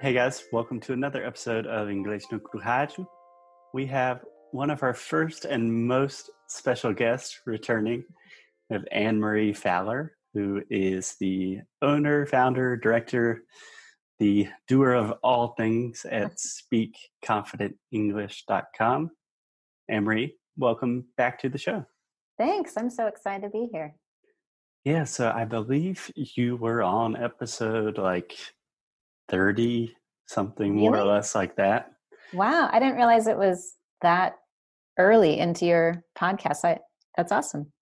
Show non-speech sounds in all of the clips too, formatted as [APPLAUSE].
Hey guys, welcome to another episode of English no Cruhaju. We have one of our first and most special guests returning. We have Anne Marie Fowler, who is the owner, founder, director, the doer of all things at [LAUGHS] speakconfidentenglish.com. Anne Marie, welcome back to the show. Thanks. I'm so excited to be here. Yeah, so I believe you were on episode like 30, something more or less like that. Wow. I didn't realize it was that early into your podcast. I, that's awesome.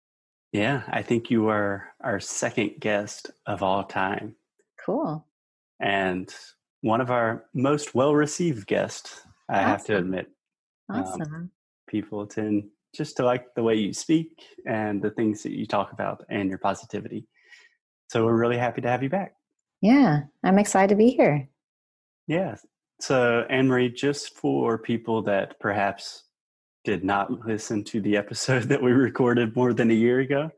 Yeah, I think you are our second guest of all time Cool. and one of our most well received guests, I have to Awesome. admit. Um, Awesome. People tend just to like the way you speak and the things that you talk about and your positivity. So we're really happy to have you back. Yeah. I'm excited to be here. Yeah. So, Anne Marie, just for people that perhaps did not listen to the episode [LAUGHS] that we recorded more than a year ago,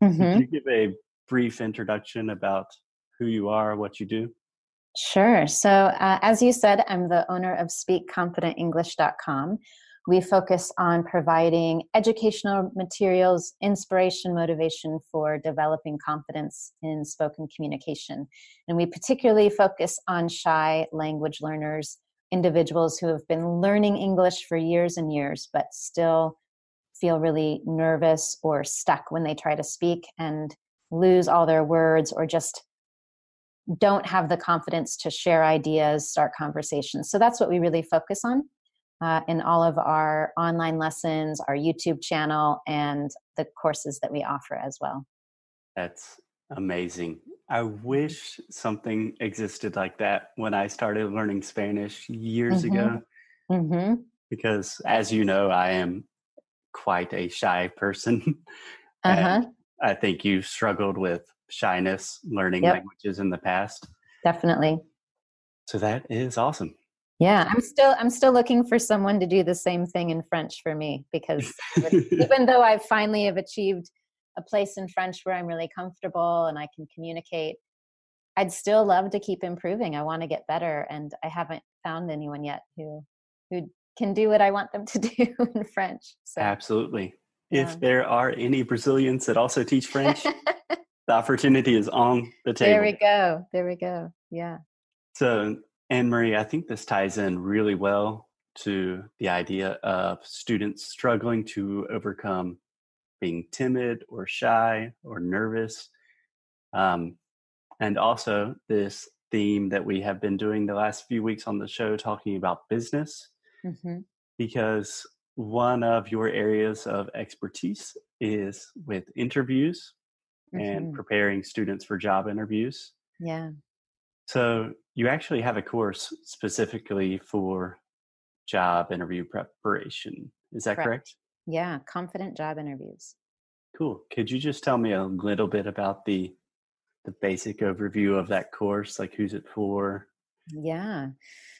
could you give a brief introduction about who you are, what you do? Sure. So, uh, as you said, I'm the owner of SpeakConfidentEnglish.com. We focus on providing educational materials, inspiration, motivation for developing confidence in spoken communication. And we particularly focus on shy language learners, individuals who have been learning English for years and years, but still feel really nervous or stuck when they try to speak and lose all their words or just don't have the confidence to share ideas, start conversations. So that's what we really focus on uh, in all of our online lessons, our YouTube channel, and the courses that we offer as well. That's amazing. I wish something existed like that when I started learning Spanish years Mhm. ago, hmm because as you know, I am quite a shy person. Uh [LAUGHS] huh. and I think you've struggled with shyness learning Yep. languages in the past. Definitely. So that is awesome. Yeah, I'm still I'm still looking for someone to do the same thing in French for me because [LAUGHS] even, though I finally have achieved a place in French where I'm really comfortable and I can communicate, I'd still love to keep improving. I want to get better, and I haven't found anyone yet who who can do what I want them to [LAUGHS] do in French. So Absolutely. Yeah. If there are any Brazilians that also teach French, [LAUGHS] the opportunity is on the table. there we go. There we go. Yeah. So, Anne Marie, I think this ties in really well to the idea of students struggling to overcome being timid or shy or nervous. Um, and also, this theme that we have been doing the last few weeks on the show, talking about business, hmm because one of your areas of expertise is with interviews and Mhm. preparing students for job interviews. Yeah. So you actually have a course specifically for job interview preparation. Is that Correct. correct? Yeah. Confident job interviews. Cool. Could you just tell me a little bit about the the basic overview of that course? Like who's it for? Yeah.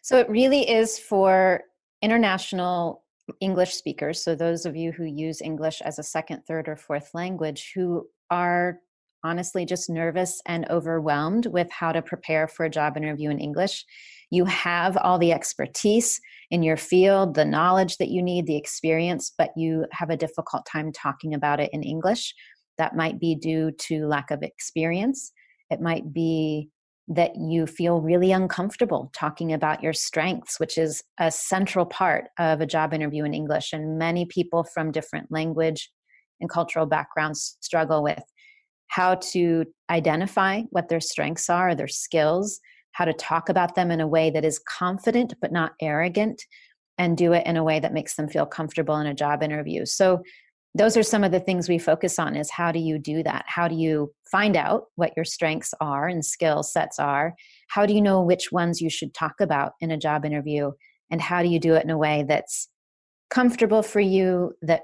So it really is for international English speakers. So those of you who use English as a second, third, or fourth language who are honestly just nervous and overwhelmed with how to prepare for a job interview in English. You have all the expertise in your field, the knowledge that you need, the experience, but you have a difficult time talking about it in English. That might be due to lack of experience. It might be that you feel really uncomfortable talking about your strengths, which is a central part of a job interview in English. And many people from different language and cultural backgrounds struggle with how to identify what their strengths are, their skills, how to talk about them in a way that is confident but not arrogant, and do it in a way that makes them feel comfortable in a job interview. So, those are some of the things we focus on is how do you do that? How do you find out what your strengths are and skill sets are? How do you know which ones you should talk about in a job interview? And how do you do it in a way that's comfortable for you that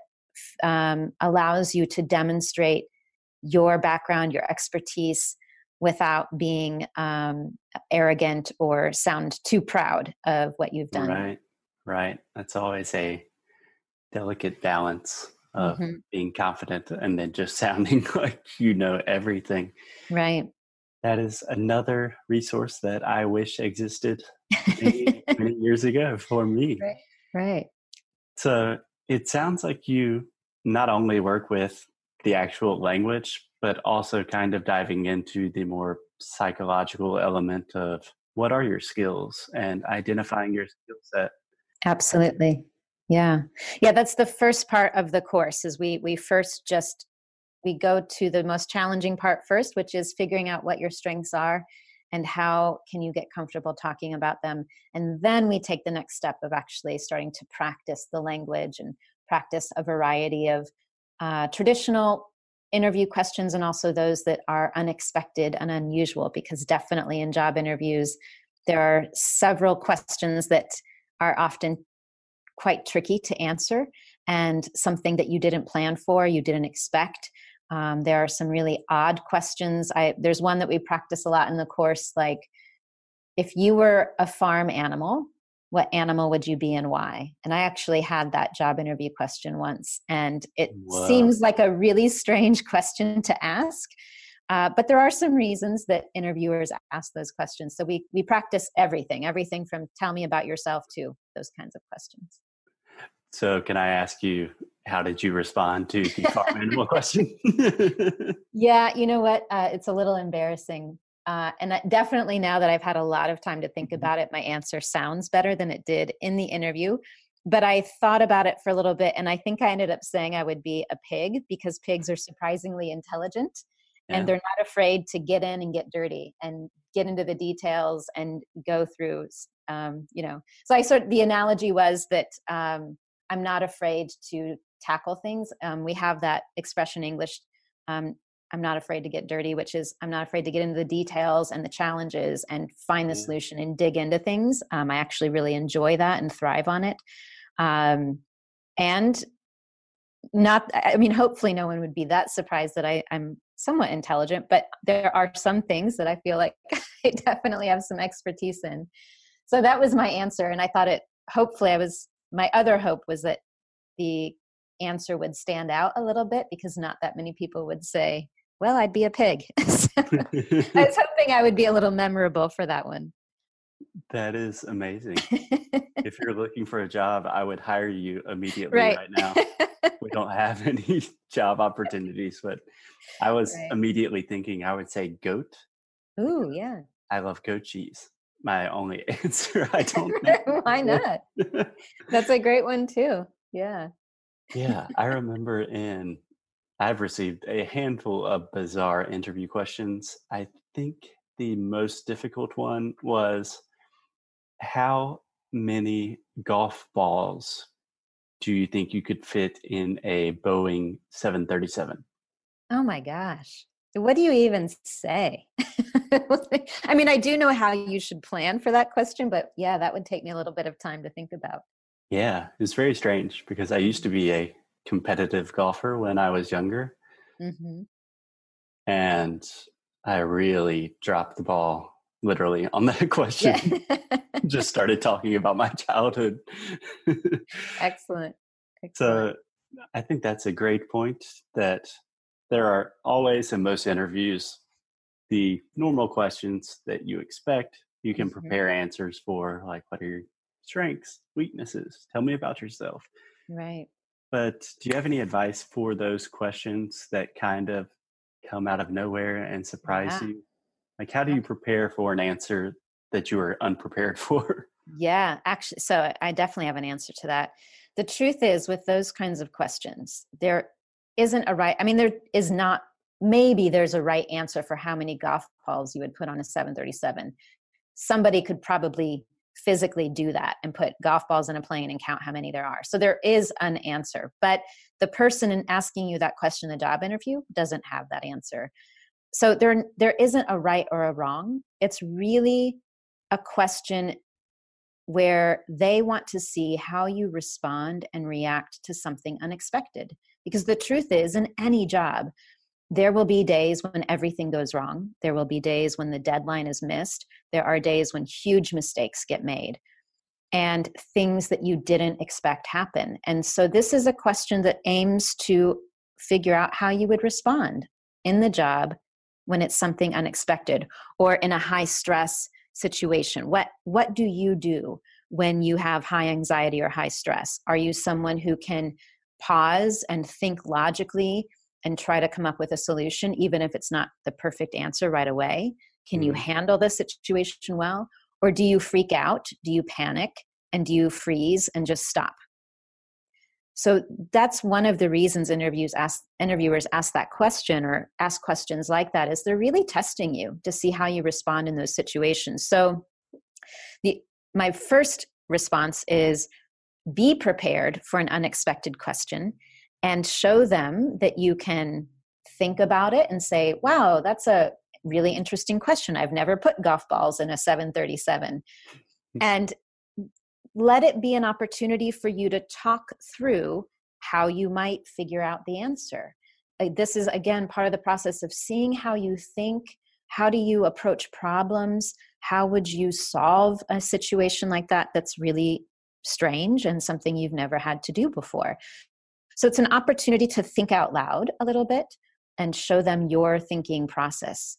um, allows you to demonstrate your background your expertise without being um, arrogant or sound too proud of what you've done Right. Right. That's always a delicate balance of Mhm. being confident and then just sounding [LAUGHS] like you know everything. right That is another resource that I wish existed many, [LAUGHS] many years ago for me. Right. Right. So it sounds like you not only work with the actual language, but also kind of diving into the more psychological element of what are your skills and identifying your skill set. Absolutely. Yeah. Yeah, that's the first part of the course is we we first just we go to the most challenging part first, which is figuring out what your strengths are and how can you get comfortable talking about them and then we take the next step of actually starting to practice the language and practice a variety of uh, traditional interview questions and also those that are unexpected and unusual because definitely in job interviews there are several questions that are often quite tricky to answer and something that you didn't plan for you didn't expect. Um, there are some really odd questions. I, there's one that we practice a lot in the course like if you were a farm animal what animal would you be and why? And I actually had that job interview question once, and it wow. seems like a really strange [LAUGHS] question to ask. Uh, but there are some reasons that interviewers ask those questions. So we we practice everything, everything from "tell me about yourself" to those kinds of questions. So, can I ask you, how did you respond to the [LAUGHS] farm animal question? [LAUGHS] yeah, you know what? Uh, it's a little embarrassing uh, and definitely now that I've had a lot of time to think mm-hmm. about it, my answer sounds better than it did in the interview. But I thought about it for a little bit, and I think I ended up saying I would be a pig because pigs are surprisingly intelligent yeah. and they're not afraid to get in and get dirty and get into the details and go through, um, you know. So I sort of, the analogy was that um, I'm not afraid to tackle things. Um, we have that expression in English um, I'm not afraid to get dirty, which is I'm not afraid to get into the details and the challenges and find the yeah. solution and dig into things. Um, I actually really enjoy that and thrive on it. Um, and not, I mean, hopefully no one would be that surprised that I, I'm somewhat intelligent, but there are some things that I feel like [LAUGHS] I definitely have some expertise in. So that was my answer. And I thought it, hopefully, I was, my other hope was that the answer would stand out a little bit because not that many people would say, well, I'd be a pig. [LAUGHS] so I was hoping I would be a little memorable for that one. That is amazing. [LAUGHS] if you're looking for a job, I would hire you immediately right, right now. [LAUGHS] we don't have any job opportunities, but I was right. immediately thinking I would say goat. Ooh, yeah. I love goat cheese. My only answer. I don't. Why not? That's a great one too. Yeah. Yeah, I remember in I've received a handful of bizarre interview questions. I think the most difficult one was how many golf balls do you think you could fit in a Boeing 737? Oh my gosh. What do you even say? [LAUGHS] I mean, I do know how you should plan for that question, but yeah, that would take me a little bit of time to think about. Yeah, it's very strange because I used to be a competitive golfer when I was younger. Mm-hmm. And I really dropped the ball literally on that [LAUGHS] question. Yeah. Just started talking about my childhood. [LAUGHS] Excellent. Excellent. So I think that's a great point that there are always in most interviews the normal questions that you expect you can mm-hmm. prepare answers for like what are your strengths weaknesses tell me about yourself right but do you have any advice for those questions that kind of come out of nowhere and surprise yeah. you? Like, how do you prepare for an answer that you were unprepared [LAUGHS] for? Yeah, actually, so I definitely have an answer to that. The truth is, with those kinds of questions, there isn't a right, I mean, there is not, maybe there's a right answer for how many golf balls you would put on a 737. Somebody could probably physically do that and put golf balls in a plane and count how many there are. So there is an answer, but the person in asking you that question in the job interview doesn't have that answer. So there there isn't a right or a wrong. It's really a question where they want to see how you respond and react to something unexpected. Because the truth is, in any job, there will be days when everything goes wrong. There will be days when the deadline is missed. There are days when huge mistakes get made and things that you didn't expect happen. And so, this is a question that aims to figure out how you would respond in the job when it's something unexpected or in a high stress situation? What what do you do when you have high anxiety or high stress? Are you someone who can pause and think logically and try to come up with a solution even if it's not the perfect answer right away? Can you mm-hmm. handle the situation well? Or do you freak out? Do you panic? And do you freeze and just stop? So that's one of the reasons interviews ask interviewers ask that question or ask questions like that is they're really testing you to see how you respond in those situations. So the my first response is be prepared for an unexpected question and show them that you can think about it and say, wow, that's a really interesting question. I've never put golf balls in a 737. Hmm. And let it be an opportunity for you to talk through how you might figure out the answer. This is, again, part of the process of seeing how you think. How do you approach problems? How would you solve a situation like that that's really strange and something you've never had to do before? So it's an opportunity to think out loud a little bit and show them your thinking process.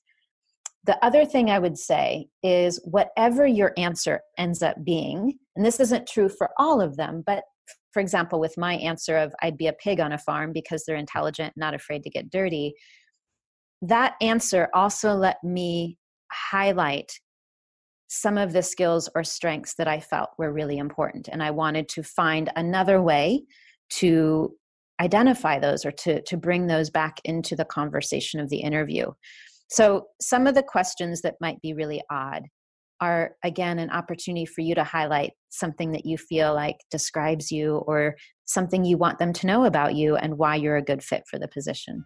The other thing I would say is whatever your answer ends up being, and this isn't true for all of them, but for example, with my answer of I'd be a pig on a farm because they're intelligent, not afraid to get dirty, that answer also let me highlight some of the skills or strengths that I felt were really important. And I wanted to find another way to identify those or to, to bring those back into the conversation of the interview. So, some of the questions that might be really odd are again an opportunity for you to highlight something that you feel like describes you or something you want them to know about you and why you're a good fit for the position.